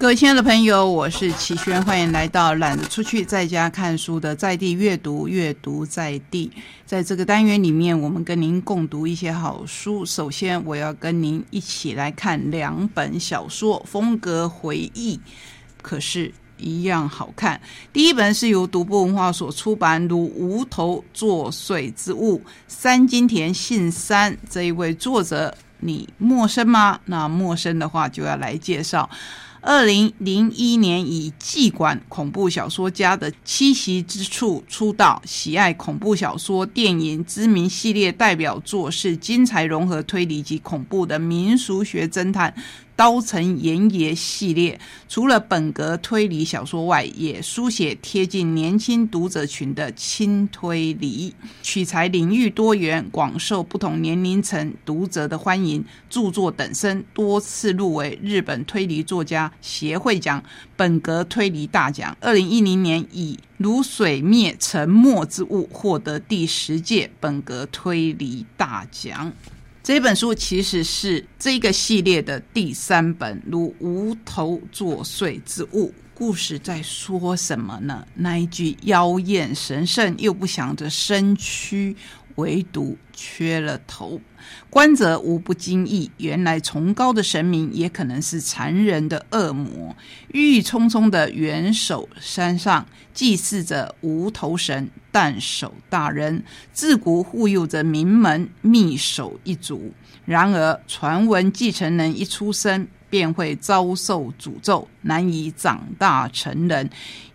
各位亲爱的朋友，我是齐轩，欢迎来到懒得出去在家看书的在地阅读，阅读在地。在这个单元里面，我们跟您共读一些好书。首先，我要跟您一起来看两本小说，风格回忆，可是一样好看。第一本是由独步文化所出版，如无头作祟之物，三金田信三这一位作者，你陌生吗？那陌生的话，就要来介绍。二零零一年以妓馆恐怖小说家的栖息之处出道，喜爱恐怖小说、电影。知名系列代表作是精彩融合推理及恐怖的民俗学侦探。刀城岩爷系列，除了本格推理小说外，也书写贴近年轻读者群的轻推理，取材领域多元，广受不同年龄层读者的欢迎。著作等身，多次入围日本推理作家协会奖本格推理大奖。二零一零年以《如水灭沉默之物》获得第十届本格推理大奖。这本书其实是这个系列的第三本，如无头作祟之物。故事在说什么呢？那一句妖艳神圣又不想着身躯。唯独缺了头，观者无不惊异。原来崇高的神明也可能是残忍的恶魔。郁郁葱葱的元首山上，祭祀着无头神但守大人，自古护佑着名门密守一族。然而，传闻继承人一出生便会遭受诅咒，难以长大成人，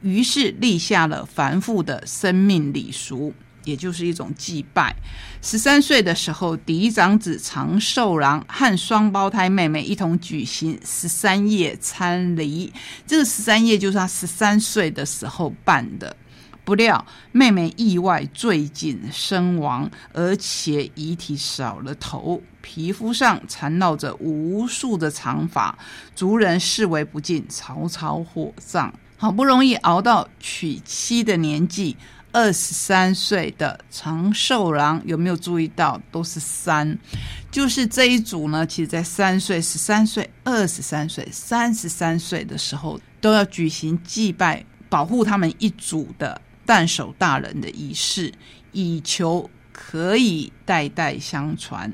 于是立下了繁复的生命礼俗。也就是一种祭拜。十三岁的时候，嫡长子长寿郎和双胞胎妹妹一同举行十三夜参礼。这个十三夜就是他十三岁的时候办的。不料妹妹意外坠井身亡，而且遗体少了头，皮肤上缠绕着无数的长发，族人视为不敬，草草火葬。好不容易熬到娶妻的年纪。二十三岁的长寿郎有没有注意到？都是三，就是这一组呢。其实，在三岁、十三岁、二十三岁、三十三岁的时候，都要举行祭拜、保护他们一组的旦守大人的仪式，以求可以代代相传。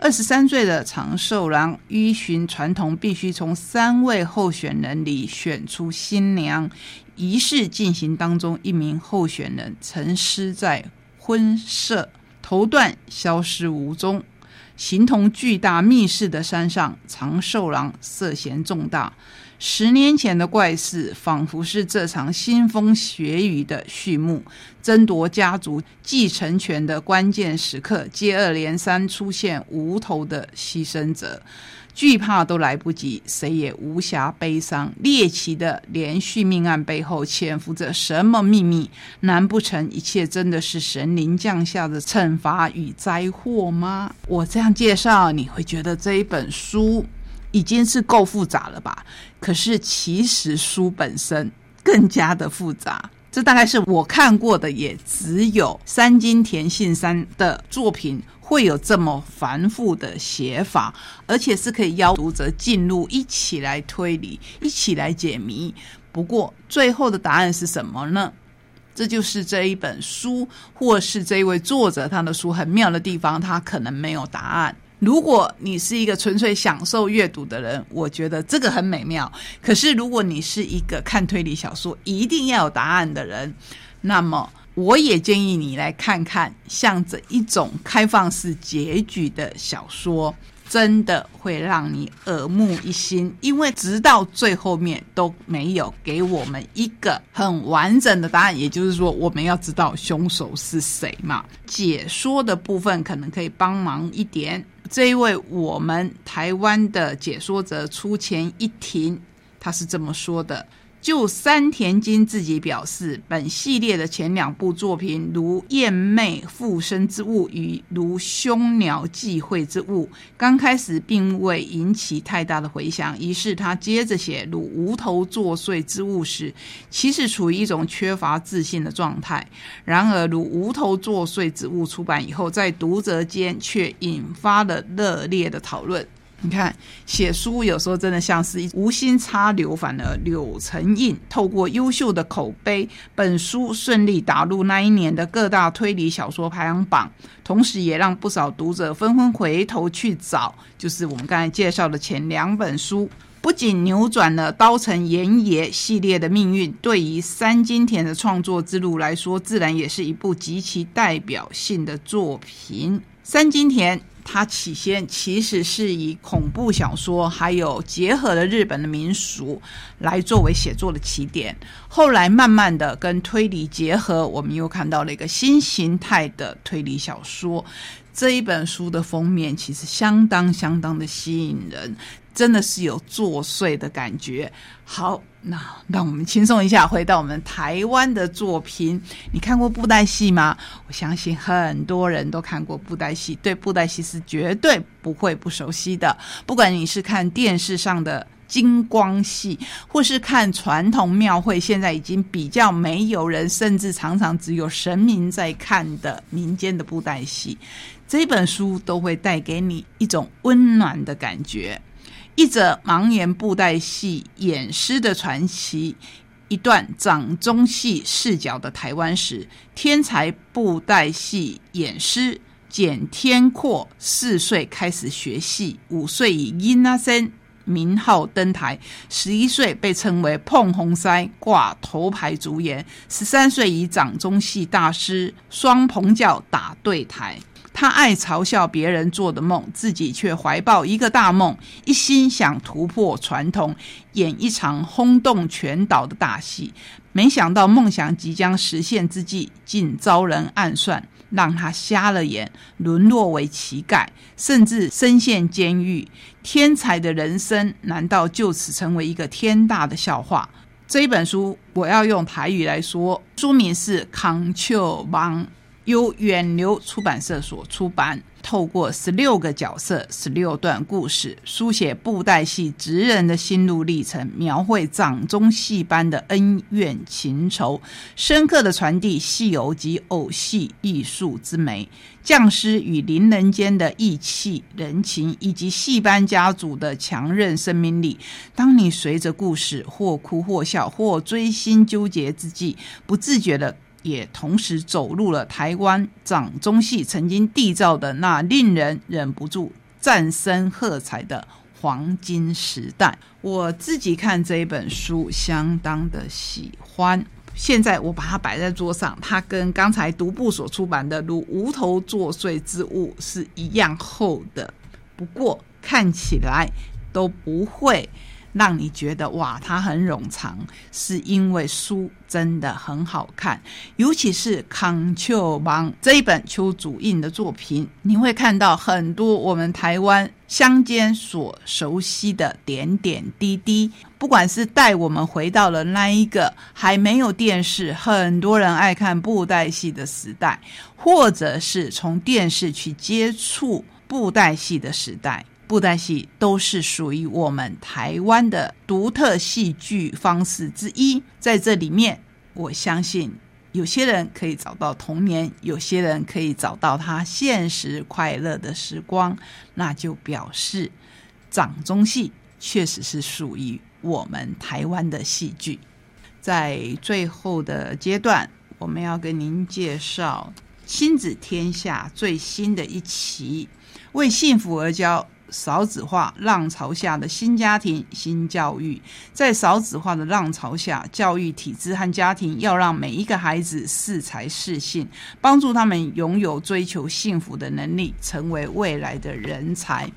二十三岁的长寿郎依循传统，必须从三位候选人里选出新娘。仪式进行当中，一名候选人沉尸在婚舍，头段消失无踪，形同巨大密室的山上，长寿郎涉嫌重大。十年前的怪事，仿佛是这场腥风血雨的序幕。争夺家族继承权的关键时刻，接二连三出现无头的牺牲者。惧怕都来不及，谁也无暇悲伤。猎奇的连续命案背后潜伏着什么秘密？难不成一切真的是神灵降下的惩罚与灾祸吗？我这样介绍，你会觉得这一本书已经是够复杂了吧？可是其实书本身更加的复杂。这大概是我看过的，也只有三金田信三的作品。会有这么繁复的写法，而且是可以邀读者进入，一起来推理，一起来解谜。不过，最后的答案是什么呢？这就是这一本书，或是这一位作者他的书很妙的地方，他可能没有答案。如果你是一个纯粹享受阅读的人，我觉得这个很美妙。可是，如果你是一个看推理小说一定要有答案的人，那么。我也建议你来看看像这一种开放式结局的小说，真的会让你耳目一新，因为直到最后面都没有给我们一个很完整的答案。也就是说，我们要知道凶手是谁嘛？解说的部分可能可以帮忙一点。这一位我们台湾的解说者出前一庭，他是这么说的。就山田金自己表示，本系列的前两部作品如《燕妹附身之物》与《如凶鸟忌讳之物》，刚开始并未引起太大的回响。于是他接着写《如无头作祟之物》时，其实处于一种缺乏自信的状态。然而，《如无头作祟之物》出版以后，在读者间却引发了热烈的讨论。你看，写书有时候真的像是一无心插柳，反而柳成荫。透过优秀的口碑，本书顺利打入那一年的各大推理小说排行榜，同时也让不少读者纷纷回头去找，就是我们刚才介绍的前两本书。不仅扭转了刀城岩野系列的命运，对于三金田的创作之路来说，自然也是一部极其代表性的作品。三金田。它起先其实是以恐怖小说，还有结合了日本的民俗来作为写作的起点。后来慢慢的跟推理结合，我们又看到了一个新形态的推理小说。这一本书的封面其实相当相当的吸引人。真的是有作祟的感觉。好，那让我们轻松一下，回到我们台湾的作品。你看过布袋戏吗？我相信很多人都看过布袋戏，对布袋戏是绝对不会不熟悉的。不管你是看电视上的金光戏，或是看传统庙会，现在已经比较没有人，甚至常常只有神明在看的民间的布袋戏，这本书都会带给你一种温暖的感觉。一则盲言布袋戏演师的传奇，一段掌中戏视角的台湾史。天才布袋戏演师简天阔四岁开始学戏，五岁以殷阿森名号登台，十一岁被称为碰红腮挂头牌主演，十三岁以掌中戏大师双棚教打对台。他爱嘲笑别人做的梦，自己却怀抱一个大梦，一心想突破传统，演一场轰动全岛的大戏。没想到梦想即将实现之际，竟遭人暗算，让他瞎了眼，沦落为乞丐，甚至身陷监狱。天才的人生难道就此成为一个天大的笑话？这一本书我要用台语来说，书名是《康丘王》。由远流出版社所出版，透过十六个角色、十六段故事，书写布袋戏职人的心路历程，描绘掌中戏班的恩怨情仇，深刻的传递戏偶及偶戏艺术之美，匠师与邻人间的义气人情，以及戏班家族的强韧生命力。当你随着故事或哭或笑或追心纠结之际，不自觉的。也同时走入了台湾掌中戏曾经缔造的那令人忍不住赞声喝彩的黄金时代。我自己看这一本书相当的喜欢，现在我把它摆在桌上，它跟刚才独步所出版的《如无头作祟之物》是一样厚的，不过看起来都不会。让你觉得哇，它很冗长，是因为书真的很好看，尤其是康丘邦这一本邱祖印的作品，你会看到很多我们台湾乡间所熟悉的点点滴滴。不管是带我们回到了那一个还没有电视、很多人爱看布袋戏的时代，或者是从电视去接触布袋戏的时代。布袋戏都是属于我们台湾的独特戏剧方式之一，在这里面，我相信有些人可以找到童年，有些人可以找到他现实快乐的时光，那就表示掌中戏确实是属于我们台湾的戏剧。在最后的阶段，我们要跟您介绍《亲子天下》最新的一期，为幸福而教。少子化浪潮下的新家庭、新教育，在少子化的浪潮下，教育体制和家庭要让每一个孩子适才适性，帮助他们拥有追求幸福的能力，成为未来的人才。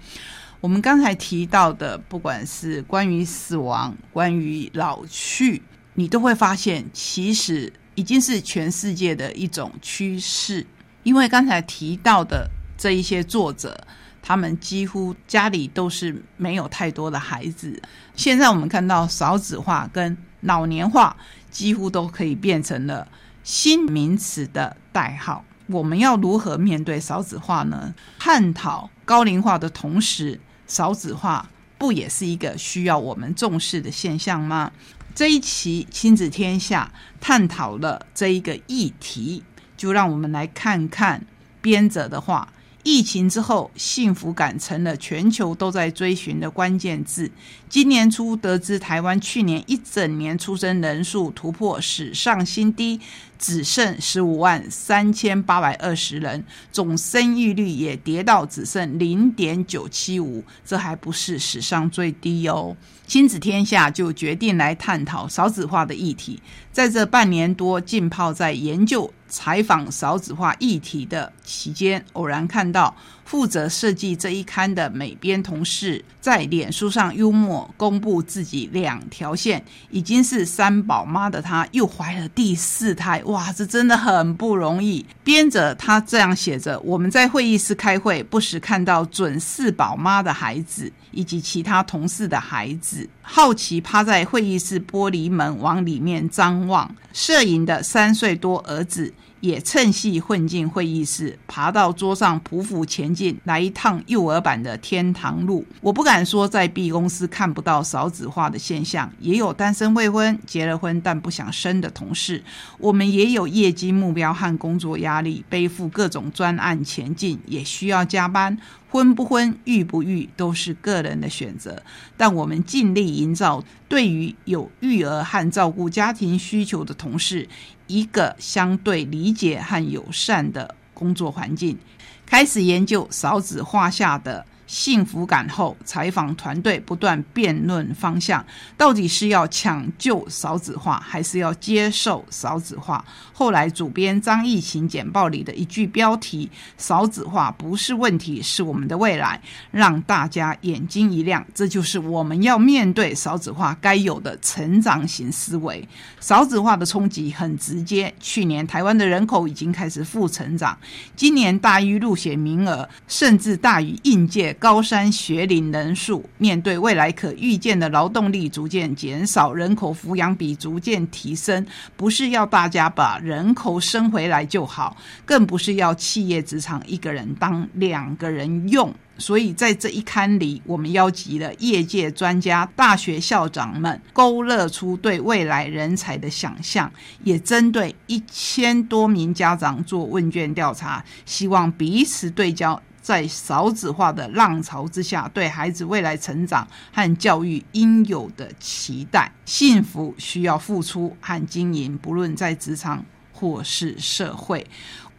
我们刚才提到的，不管是关于死亡、关于老去，你都会发现，其实已经是全世界的一种趋势。因为刚才提到的这一些作者。他们几乎家里都是没有太多的孩子。现在我们看到少子化跟老年化几乎都可以变成了新名词的代号。我们要如何面对少子化呢？探讨高龄化的同时，少子化不也是一个需要我们重视的现象吗？这一期《亲子天下》探讨了这一个议题，就让我们来看看编者的话。疫情之后，幸福感成了全球都在追寻的关键字。今年初得知台湾去年一整年出生人数突破史上新低，只剩十五万三千八百二十人，总生育率也跌到只剩零点九七五，这还不是史上最低哦。亲子天下就决定来探讨少子化的议题，在这半年多浸泡在研究。采访少子化议题的期间，偶然看到负责设计这一刊的美编同事在脸书上幽默公布自己两条线，已经是三宝妈的她又怀了第四胎，哇，这真的很不容易。编者他这样写着：我们在会议室开会，不时看到准四宝妈的孩子以及其他同事的孩子，好奇趴在会议室玻璃门往里面张望。摄影的三岁多儿子。也趁隙混进会议室，爬到桌上匍匐前进，来一趟幼儿版的天堂路。我不敢说在 B 公司看不到少子化的现象，也有单身未婚、结了婚但不想生的同事。我们也有业绩目标和工作压力，背负各种专案前进，也需要加班。婚不婚、育不育都是个人的选择，但我们尽力营造对于有育儿和照顾家庭需求的同事一个相对理解和友善的工作环境。开始研究少子化下的。幸福感后，采访团队不断辩论方向，到底是要抢救少子化，还是要接受少子化？后来，主编张艺勤简报里的一句标题“少子化不是问题，是我们的未来”，让大家眼睛一亮。这就是我们要面对少子化该有的成长型思维。少子化的冲击很直接，去年台湾的人口已经开始负成长，今年大于入学名额，甚至大于应届。高山学龄人数面对未来可预见的劳动力逐渐减少，人口抚养比逐渐提升，不是要大家把人口生回来就好，更不是要企业职场一个人当两个人用。所以在这一刊里，我们邀集了业界专家、大学校长们，勾勒出对未来人才的想象，也针对一千多名家长做问卷调查，希望彼此对焦。在少子化的浪潮之下，对孩子未来成长和教育应有的期待，幸福需要付出和经营，不论在职场或是社会，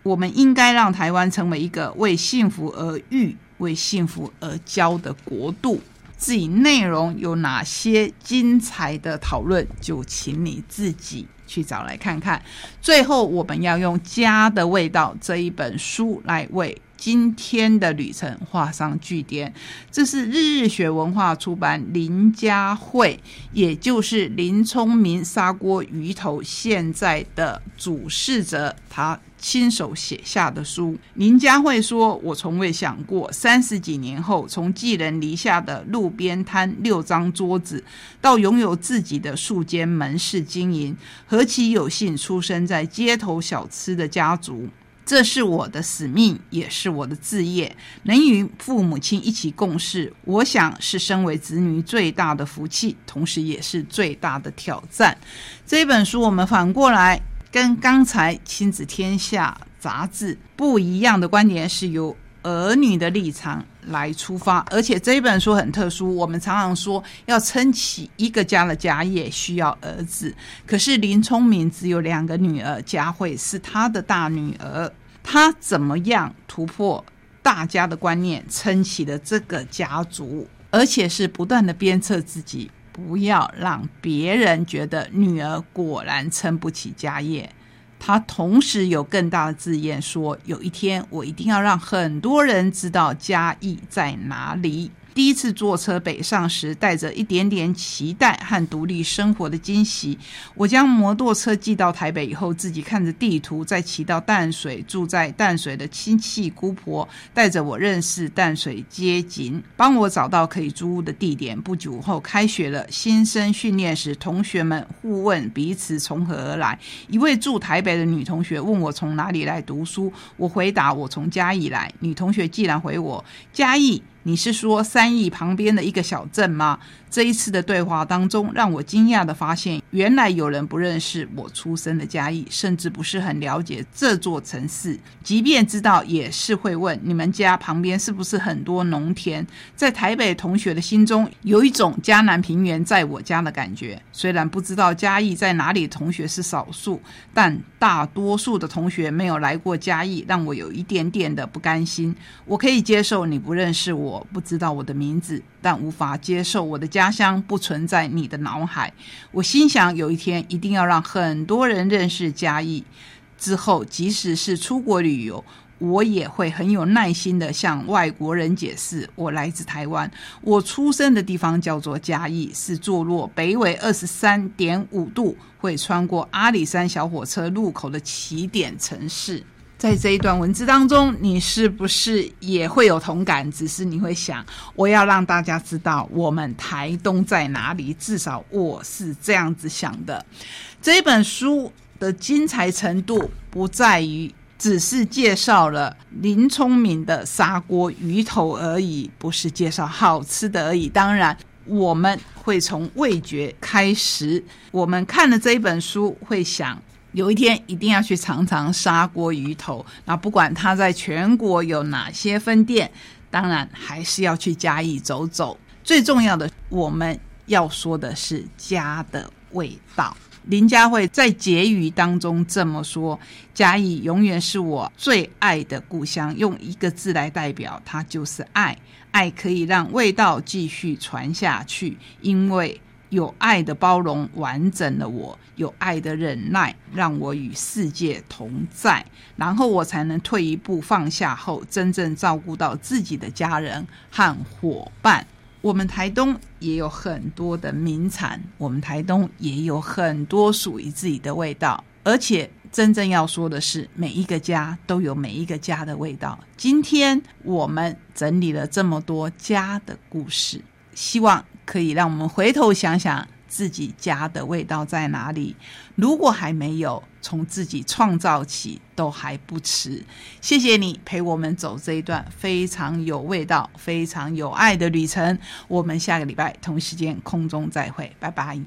我们应该让台湾成为一个为幸福而育、为幸福而教的国度。至于内容有哪些精彩的讨论，就请你自己去找来看看。最后，我们要用《家的味道》这一本书来为。今天的旅程画上句点。这是日日学文化出版林家慧，也就是林聪明砂锅鱼头现在的主事者，他亲手写下的书。林家慧说：“我从未想过，三十几年后，从寄人篱下的路边摊六张桌子，到拥有自己的数间门市经营，何其有幸出生在街头小吃的家族。”这是我的使命，也是我的志业。能与父母亲一起共事，我想是身为子女最大的福气，同时也是最大的挑战。这本书，我们反过来跟刚才《亲子天下》杂志不一样的观点，是由儿女的立场。来出发，而且这一本书很特殊。我们常常说要撑起一个家的家业需要儿子，可是林聪明只有两个女儿，佳慧是他的大女儿。他怎么样突破大家的观念，撑起了这个家族，而且是不断的鞭策自己，不要让别人觉得女儿果然撑不起家业。他同时有更大的志愿，说有一天我一定要让很多人知道嘉义在哪里。第一次坐车北上时，带着一点点期待和独立生活的惊喜，我将摩托车寄到台北以后，自己看着地图，再骑到淡水，住在淡水的亲戚姑婆带着我认识淡水街景，帮我找到可以租屋的地点。不久后开学了，新生训练时，同学们互问彼此从何而来。一位住台北的女同学问我从哪里来读书，我回答我从嘉义来。女同学既然回我嘉义。你是说三义旁边的一个小镇吗？这一次的对话当中，让我惊讶的发现，原来有人不认识我出生的嘉义，甚至不是很了解这座城市。即便知道，也是会问：你们家旁边是不是很多农田？在台北同学的心中，有一种嘉南平原在我家的感觉。虽然不知道嘉义在哪里，同学是少数，但大多数的同学没有来过嘉义，让我有一点点的不甘心。我可以接受你不认识我我，不知道我的名字。但无法接受我的家乡不存在你的脑海。我心想，有一天一定要让很多人认识嘉义。之后，即使是出国旅游，我也会很有耐心的向外国人解释：我来自台湾，我出生的地方叫做嘉义，是坐落北纬二十三点五度，会穿过阿里山小火车路口的起点城市。在这一段文字当中，你是不是也会有同感？只是你会想，我要让大家知道我们台东在哪里。至少我是这样子想的。这本书的精彩程度不在于只是介绍了林聪明的砂锅鱼头而已，不是介绍好吃的而已。当然，我们会从味觉开始。我们看了这一本书，会想。有一天一定要去尝尝砂锅鱼头。那不管它在全国有哪些分店，当然还是要去嘉义走走。最重要的，我们要说的是家的味道。林佳慧在结语当中这么说：“嘉义永远是我最爱的故乡。用一个字来代表，它就是爱。爱可以让味道继续传下去，因为。”有爱的包容完整了我，有爱的忍耐让我与世界同在，然后我才能退一步放下后，真正照顾到自己的家人和伙伴。我们台东也有很多的名产，我们台东也有很多属于自己的味道，而且真正要说的是，每一个家都有每一个家的味道。今天我们整理了这么多家的故事，希望。可以让我们回头想想自己家的味道在哪里。如果还没有，从自己创造起都还不迟。谢谢你陪我们走这一段非常有味道、非常有爱的旅程。我们下个礼拜同时间空中再会，拜拜。